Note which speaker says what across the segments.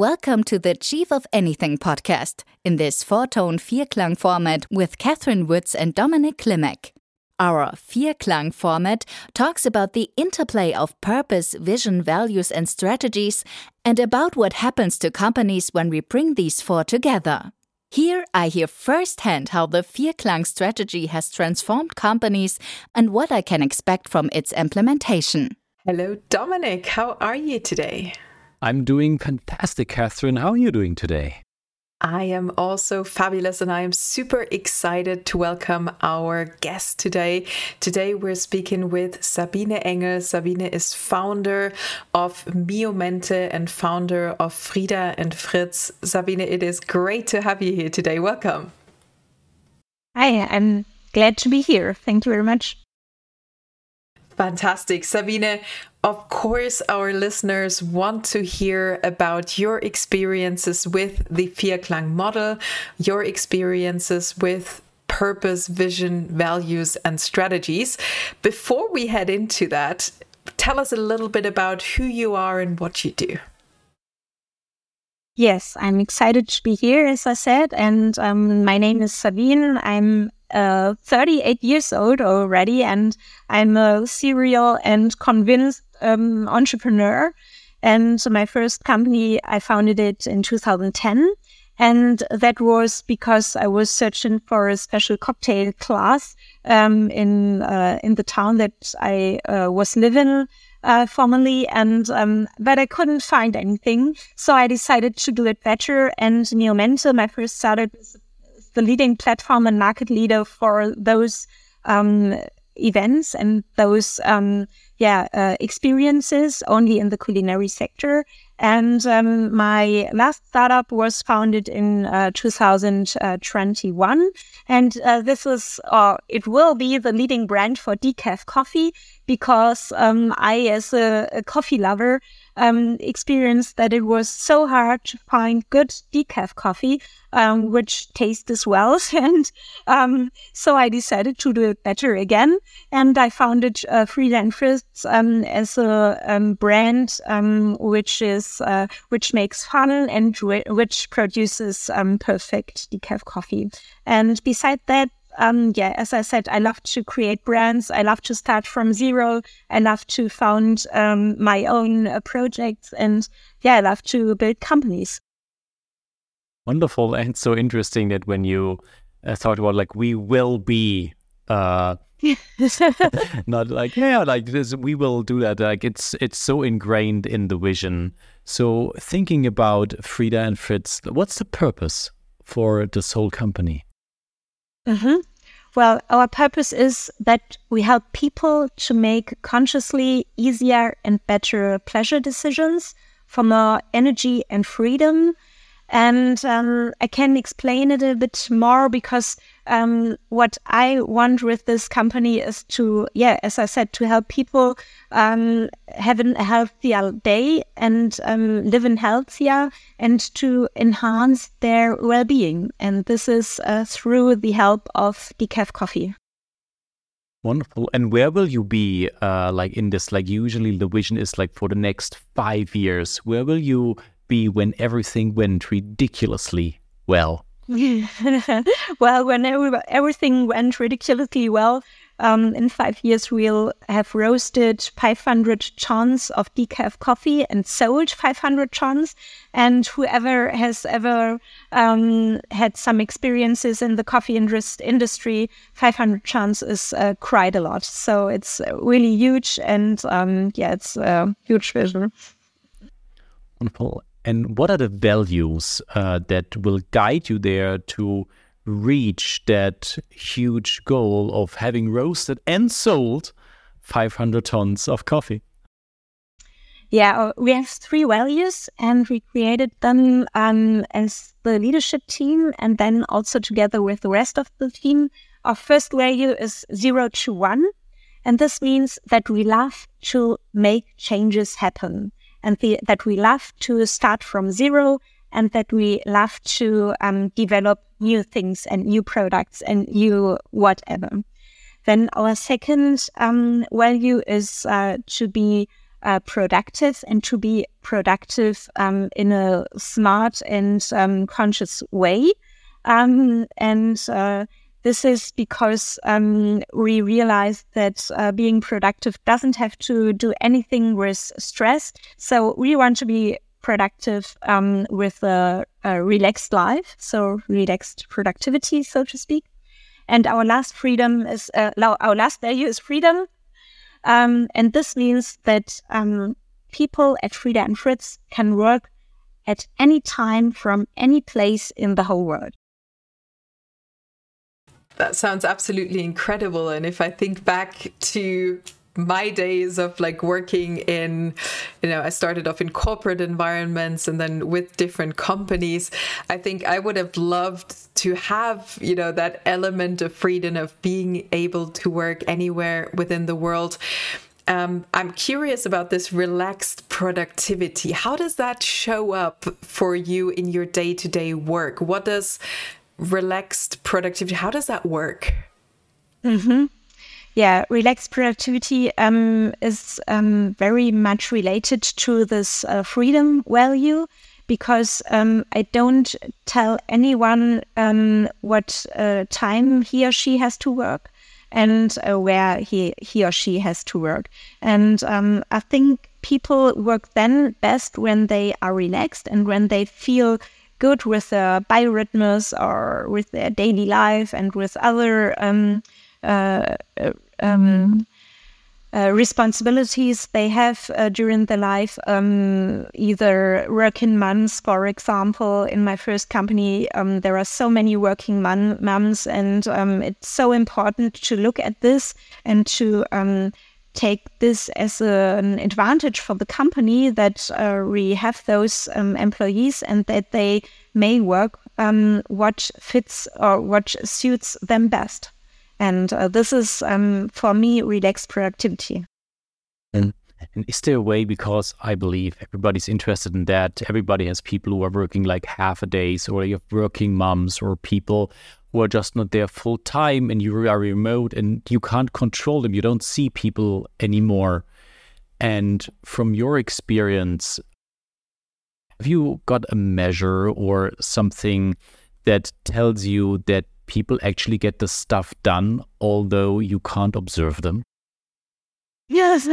Speaker 1: Welcome to the Chief of Anything podcast in this four tone Vierklang format with Kathrin Woods and Dominik Klimek. Our Vierklang format talks about the interplay of purpose, vision, values, and strategies, and about what happens to companies when we bring these four together. Here I hear firsthand how the Vierklang strategy has transformed companies and what I can expect from its implementation.
Speaker 2: Hello, Dominik. How are you today?
Speaker 3: I'm doing fantastic, Kathrin. How are you doing today?
Speaker 2: I am also fabulous and I am super excited to welcome our guest today. Today we're speaking with Sabine Engel. Sabine is founder of Miomente and founder of Frida and Fritz. Sabine, it is great to have you here today. Welcome.
Speaker 4: Hi, I'm glad to be here. Thank you very much.
Speaker 2: Fantastic. Sabine, of course, our listeners want to hear about your experiences with the Vierklang model, your experiences with purpose, vision, values, and strategies. Before we head into that, tell us a little bit about who you are and what you do.
Speaker 4: Yes, I'm excited to be here, as I said. And um, my name is Sabine. I'm uh, 38 years old already, and I'm a serial and convinced um, entrepreneur. And so my first company, I founded it in 2010. And that was because I was searching for a special cocktail class um, in uh, in the town that I uh, was living uh, formerly, and um, but I couldn't find anything. So I decided to do it better. And Miomente, my first startup, is the leading platform and market leader for those um, events and those um, yeah uh, experiences only in the culinary sector and um, my last startup was founded in uh, 2021 and uh, this is uh, it will be the leading brand for decaf coffee because um, i as a, a coffee lover um, experienced that it was so hard to find good decaf coffee, um, which tastes as well. and um, so I decided to do it better again. And I founded uh, Fritz um, as a brand which is uh, which makes fun and which produces perfect decaf coffee. And beside that, um, yeah, as I said, I love to create brands. I love to start from zero. I love to found um, my own uh, projects, and yeah, I love to build companies.
Speaker 3: Wonderful, and so interesting that when you uh, thought about like we will be. Uh, not like yeah like this we will do that. Like it's it's so ingrained in the vision. So thinking about frida and fritz what's the purpose for this whole company?
Speaker 4: Mm-hmm. Well, our purpose is that we help people to make consciously easier and better pleasure decisions for more energy and freedom and um, I can explain it a bit more because um, what I want with this company is to, yeah, as I said, to help people um, have a healthier day and um, live in healthier and to enhance their well being. And this is uh, through the help of decaf coffee.
Speaker 3: Wonderful. And where will you be uh, like in this? Like, usually the vision is like for the next five years. Where will you be when everything went ridiculously well?
Speaker 4: well, when everything went ridiculously well, um, in five years we'll have roasted 500 tons of decaf coffee and sold 500 tons. And whoever has ever um, had some experiences in the coffee industry, 500 tons is uh, quite a lot. So it's really huge, and um, yeah, it's a huge vision.
Speaker 3: Wonderful. And what are the values uh, that will guide you there to reach that huge goal of having roasted and sold 500 tons of coffee?
Speaker 4: Yeah, uh, we have three values and we created them um, as the leadership team and then also together with the rest of the team. Our first value is zero to one. And this means that we love to make changes happen and the, that we love to start from zero and that we love to um, develop new things and new products and new whatever. Then our second um, value is uh, to be uh, productive and to be productive um, in a smart and um, conscious way. Um, and uh, this is because um, we realized that uh, being productive doesn't have to do anything with stress. So we want to be productive um, with a, a, relaxed life, so relaxed productivity, so to speak. And our last freedom is uh, our last value is freedom, um, and this means that um, people at Frida and Fritz can work at any time from any place in the whole world.
Speaker 2: That sounds absolutely incredible. And if I think back to my days of like working in you know i started off in corporate environments and then with different companies i think i would have loved to have you know that element of freedom of being able to work anywhere within the world um, I'm curious about this relaxed productivity. How does that show up for you in your day to day work? What does relaxed productivity, how does that work?
Speaker 4: Mm-hmm. Yeah, relaxed productivity um, is um, very much related to this uh, freedom value because um, I don't tell anyone um, what uh, time he or she has to work and uh, where he he or she has to work. And um, I think people work then best when they are relaxed and when they feel good with their biorhythms or with their daily life and with other um, uh, uh um, uh, responsibilities they have uh, during their life, um, either working moms, for example. In my first company, um, there are so many working moms, and um, it's so important to look at this and to um, take this as a, an advantage for the company that uh, we have those um, employees and that they may work um, what fits or what suits them best. And uh, this is, um, for me, relaxed productivity.
Speaker 3: And, and is there a way, because I believe everybody's interested in that, everybody has people who are working like half a days, or you have working moms, or people who are just not there full time, and you are remote and you can't control them. You don't see people anymore. And from your experience, have you got a measure or something that tells you that people actually get the stuff done, although you can't observe them?
Speaker 4: Yes,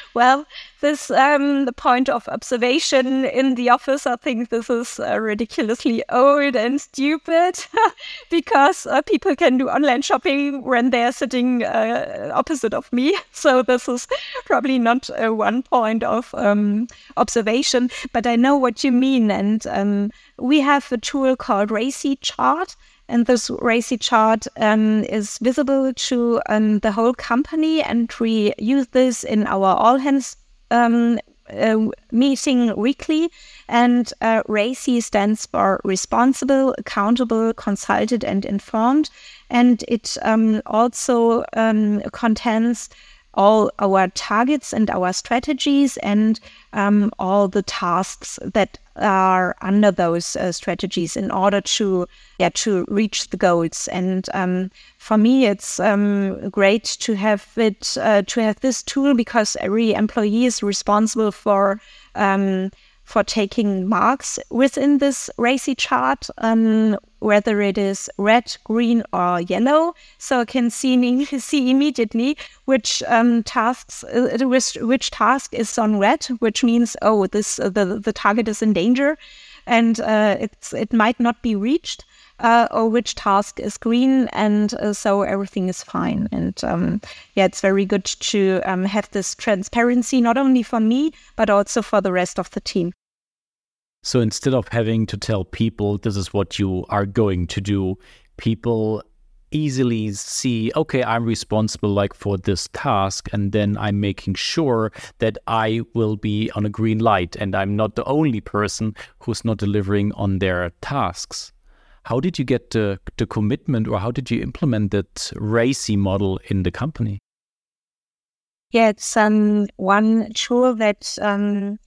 Speaker 4: well, this um, the point of observation in the office. I think this is uh, ridiculously old and stupid because uh, people can do online shopping when they are sitting uh, opposite of me. So this is probably not uh, one point of um, observation, but I know what you mean, and um, we have a tool called RACI Chart and this RACI chart um, is visible to um, the whole company, and we use this in our all hands um, uh, meeting weekly. And uh, RACI stands for responsible, accountable, consulted, and informed. And it um, also um, contains all our targets and our strategies and um, all the tasks that are under those uh, strategies in order to yeah to reach the goals. And um, for me it's um, great to have it uh, to have this tool because every employee is responsible for um, for taking marks within this RACI chart, um, whether it is red, green, or yellow. So I can see, see immediately which um, tasks, uh, which, which task is on red, which means, oh, this uh, the, the target is in danger and uh, it's, it might not be reached uh, or which task is green, and uh, so everything is fine. And um, yeah, it's very good to um, have this transparency not only for me but also for the rest of the team.
Speaker 3: So instead of having to tell people this is what you are going to do, people easily see okay i'm responsible like for this task and then i'm making sure that i will be on a green light and i'm not the only person who's not delivering on their tasks how did you get the, the commitment or how did you implement that RACI model in the company?
Speaker 4: Yeah, it's um, one tool that um,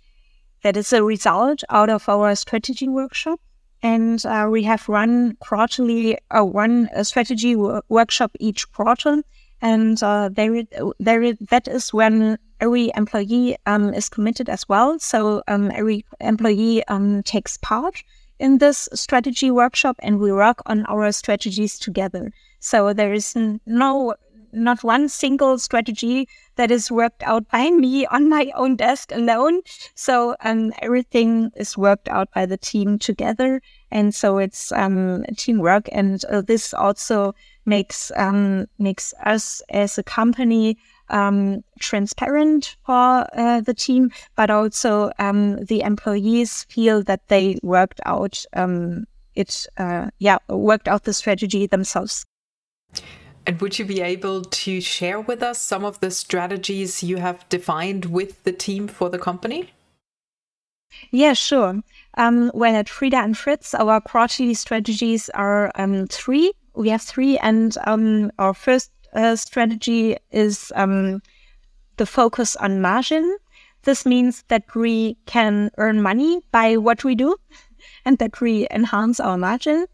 Speaker 4: that is a result out of our strategy workshop. And uh, we have run quarterly, uh, one strategy workshop each quarter. And uh, there, there, that is when every employee um, is committed as well. So um, every employee um, takes part in this strategy workshop and we work on our strategies together. So there is no not one single strategy that is worked out by me on my own desk alone. So um, everything is worked out by the team together, and so it's um, teamwork. And uh, this also makes um, makes us as a company um, transparent for uh, the team, but also um, the employees feel that they worked out um, it, uh, yeah, worked out the strategy themselves.
Speaker 2: And would you be able to share with us some of the strategies you have defined with the team for the company?
Speaker 4: Yeah, sure. Um, well, at Frida and Fritz, our quarterly strategies are um, three. We have three, and um, our first uh, strategy is um, the focus on margin. This means that we can earn money by what we do and that we enhance our margin.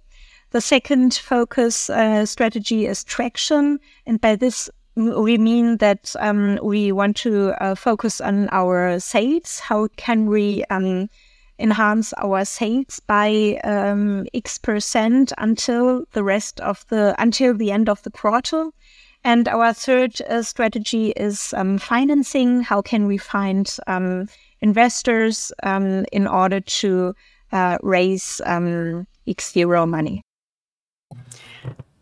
Speaker 4: The second focus uh, strategy is traction. And by this, we mean that um, we want to uh, focus on our sales. How can we um, enhance our sales by um, X percent until the rest of the until the end of the quarter? And our third uh, strategy is um, financing. How can we find um, investors um, in order to uh, raise zero money?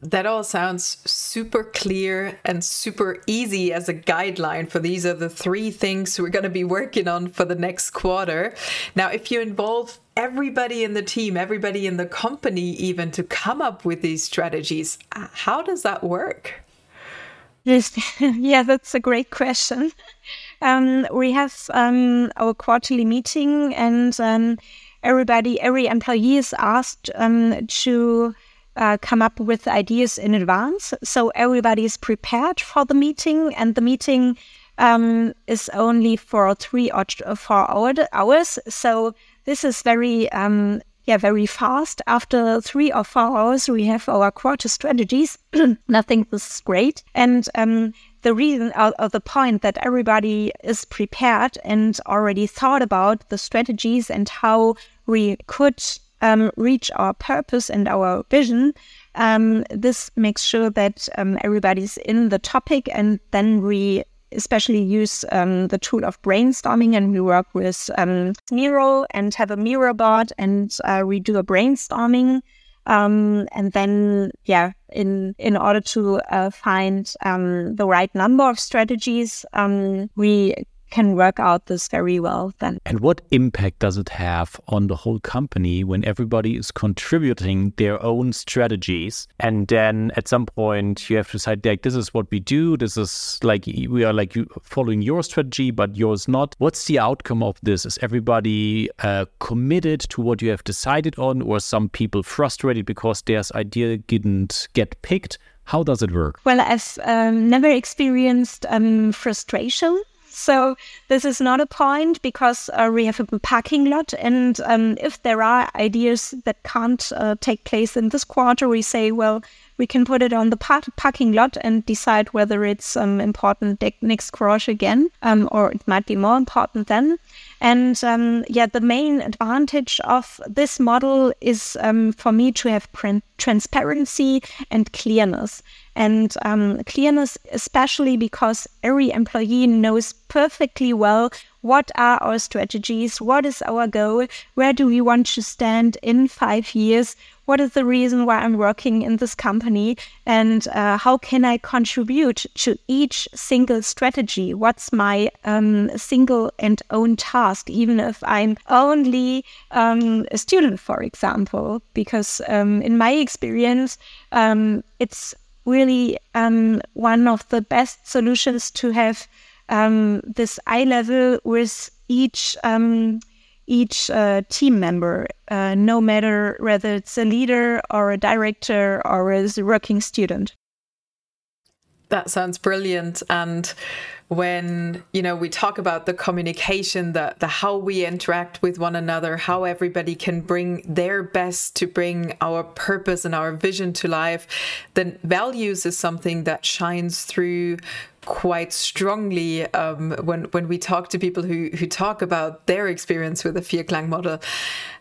Speaker 2: That all sounds super clear and super easy as a guideline for these are the three things we're going to be working on for the next quarter. Now, if you involve everybody in the team, everybody in the company, even to come up with these strategies, how does that work?
Speaker 4: Yes, yeah, that's a great question. Um, we have um, our quarterly meeting, and um, everybody, every employee is asked um, to uh, come up with ideas in advance. So everybody is prepared for the meeting, and the meeting um, is only for three or four hours. So this is very, um, yeah, very fast. After three or four hours, we have our quarter strategies. This is great. And um, the reason or, or, the point that everybody is prepared and already thought about the strategies and how we could um, reach our purpose and our vision, um, this makes sure that um, everybody's in the topic, and then we especially use um, the tool of brainstorming, and we work with um, Miro and have a Miro board, and uh, we do a brainstorming. Um, and then, yeah, in in order to uh, find the right number of strategies, we can work out this very well then.
Speaker 3: And what impact does it have on the whole company when everybody is contributing their own strategies? And then at some point you have to decide like this is what we do. This is like we are like following your strategy, but yours not. What's the outcome of this? Is everybody uh, committed to what you have decided on, or some people frustrated because their idea didn't get picked? How does it work?
Speaker 4: Well, I've um, never experienced um, frustration so this is not a point because uh, we have a parking lot, and um, if there are ideas that can't uh, take place in this quarter, we say, well, we can put it on the par- parking lot and decide whether it's um, important next quarter again, um, or it might be more important then. And um, yeah, the main advantage of this model is um, for me to have transparency and clearness. And um, clearness, especially because every employee knows perfectly well what are our strategies, what is our goal, where do we want to stand in five years, what is the reason why I'm working in this company and uh, how can I contribute to each single strategy? What's my um, single and own task, even if I'm only um, a student, for example? Because um, in my experience, um, it's really um, one of the best solutions to have um, this eye level with each each uh, team member, uh, no matter whether it's a leader or a director or as a working student.
Speaker 2: That sounds brilliant. And when you know we talk about the communication the the how we interact with one another how everybody can bring their best to bring our purpose and our vision to life then values is something that shines through quite strongly um, when when we talk to people who who talk about their experience with the Vierklang model.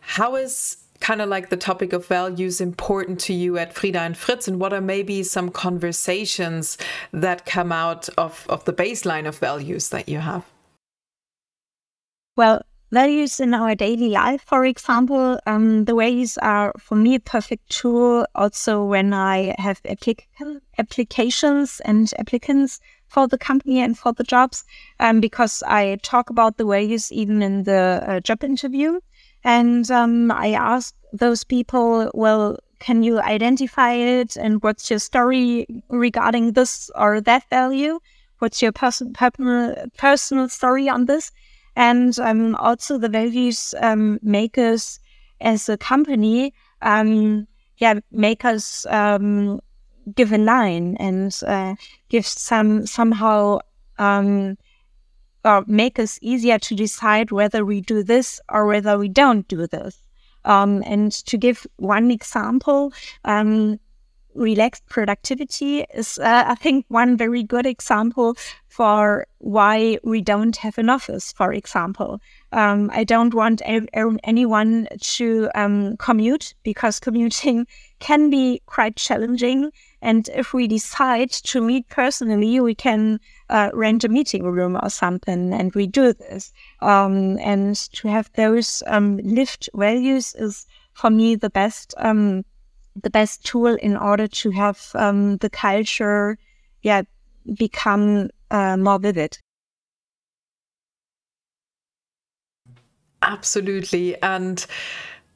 Speaker 2: How is kind of like the topic of values important to you at Frida and Fritz, and what are maybe some conversations that come out of of the baseline of values that you have?
Speaker 4: Well, values in our daily life, for example, um, the values are for me a perfect tool also when I have applic- applications and applicants for the company and for the jobs, um, because I talk about the values even in the uh, job interview. And um, I ask those people, well, can you identify it? And what's your story regarding this or that value? What's your pers- personal story on this? and um, also the values um, make us as a company, um, yeah, make us um, give a line and uh, give some somehow um, or make us easier to decide whether we do this or whether we don't do this. Um, and to give one example, relaxed productivity is, uh, I think, one very good example for why we don't have an office, for example. Um, I don't want a- anyone to um, commute because commuting can be quite challenging. And if we decide to meet personally, we can uh, rent a meeting room or something, and we do this. Um, and to have those um, lived values is, for me, the best um, the best tool in order to have um, the culture, yeah, become uh, more vivid.
Speaker 2: Absolutely, and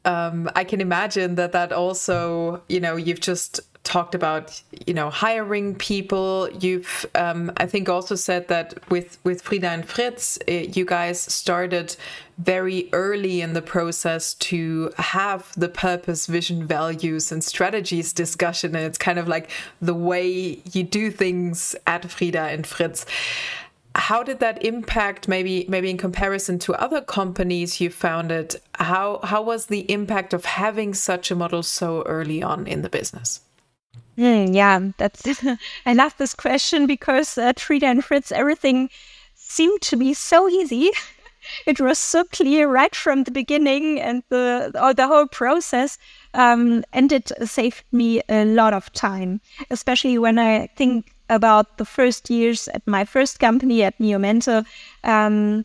Speaker 2: um, I can imagine that that also, you know, you've just talked about you know hiring people. You've um, i think also said that with with frida and fritz uh, you guys started very early in the process to have the purpose vision values and strategies discussion. And it's kind of like the way you do things at frida and fritz. How did that impact maybe maybe in comparison to other companies you founded how how was the impact of having such a model so early on in the business
Speaker 4: Mm, yeah, that's. I love this question because uh, and Fritz, everything seemed to be so easy. it was so clear right from the beginning and the or the whole process, um, and it saved me a lot of time, especially when I think about the first years at my first company at Miomente. Um,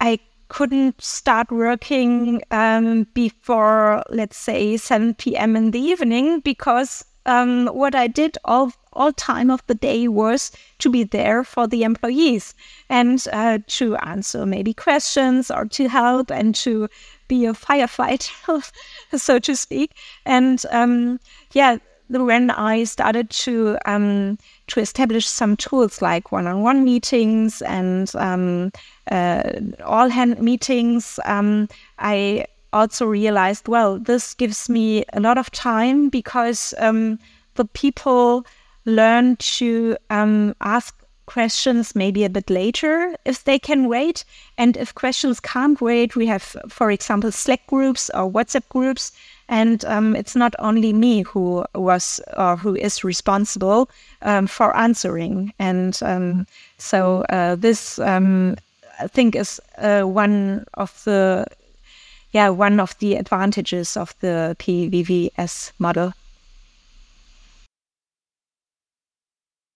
Speaker 4: I couldn't start working um, before, let's say, 7 p.m. in the evening because um, what I did all all time of the day was to be there for the employees and uh, to answer maybe questions or to help and to be a firefighter, so to speak. And um, yeah, when I started to um, to establish some tools like one-on-one meetings and um, uh, all-hand meetings, um, I also realized, well, this gives me a lot of time because um, the people learn to um, ask questions maybe a bit later if they can wait. And if questions can't wait, we have, for example, Slack groups or WhatsApp groups. And um, it's not only me who was or who is responsible um, for answering. And um, so uh, this, um, I think, is uh, one of the yeah, one of the advantages of the PVVS model.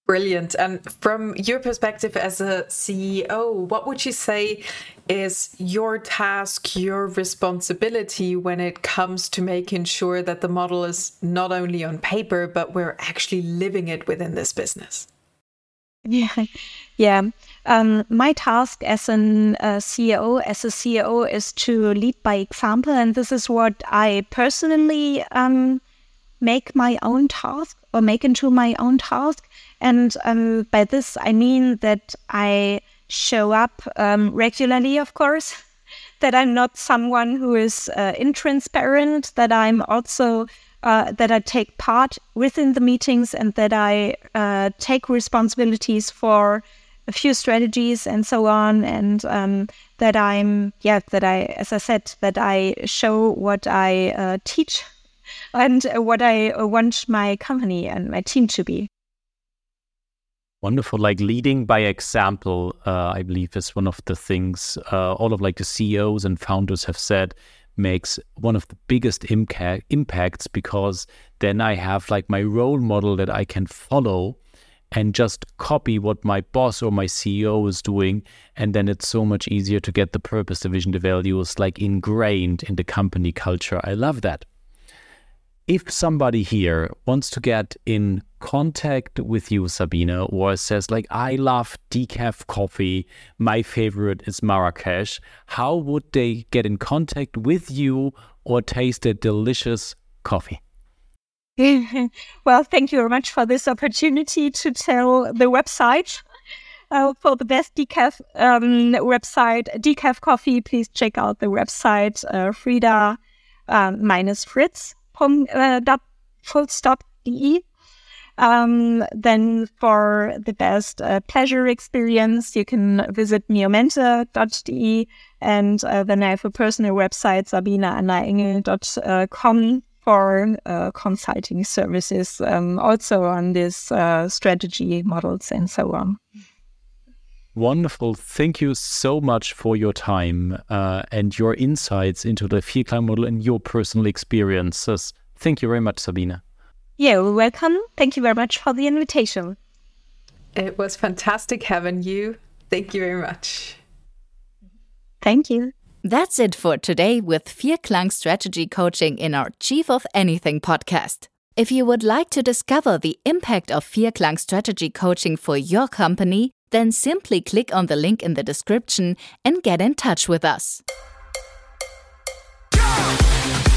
Speaker 2: Brilliant. And from your perspective as a CEO, what would you say is your task, your responsibility when it comes to making sure that the model is not only on paper, but we're actually living it within this business?
Speaker 4: Yeah, yeah. Um, my task as an uh, CEO, as a CEO, is to lead by example, and this is what I personally um, make my own task or make into my own task. And um, by this, I mean that I show up um, regularly, of course. That I'm not someone who is uh, intransparent. That I'm also uh, that I take part within the meetings and that I uh, take responsibilities for a few strategies and so on, and um, that I'm yeah that I as I said that I show what I uh, teach and what I want my company and my team to be.
Speaker 3: Wonderful. Like leading by example, uh, I believe is one of the things uh, all of like the CEOs and founders have said makes one of the biggest imca- impacts because then I have like my role model that I can follow and just copy what my boss or my CEO is doing. And then it's so much easier to get the purpose, the vision, the values like ingrained in the company culture. I love that if somebody here wants to get in contact with you, Sabina, or says like, I love decaf coffee, my favorite is Marrakesh, how would they get in contact with you or taste a delicious coffee?
Speaker 4: well, thank you very much for this opportunity to tell the website. Uh, for the best decaf um, website, decaf coffee, please check out the website uh, Frida um, minus Fritz home uh, dot full stop de. Um, then for the best uh, pleasure experience, you can visit miomente.de and uh, then I have a personal website, sabineannaengel.com for uh, consulting services, um, also on this uh, strategy models and so on.
Speaker 3: Wonderful. Thank you so much for your time uh, and your insights into the Vierklang model and your personal experiences. Thank you very much, Sabine.
Speaker 4: You're welcome. Thank you very much for the invitation.
Speaker 2: It was fantastic having you. Thank you very much.
Speaker 4: Thank you.
Speaker 1: That's it for today with Vierklang Strategy Coaching in our Chief of Anything podcast. If you would like to discover the impact of Vierklang Strategy Coaching for your company, then simply click on the link in the description and get in touch with us. Go!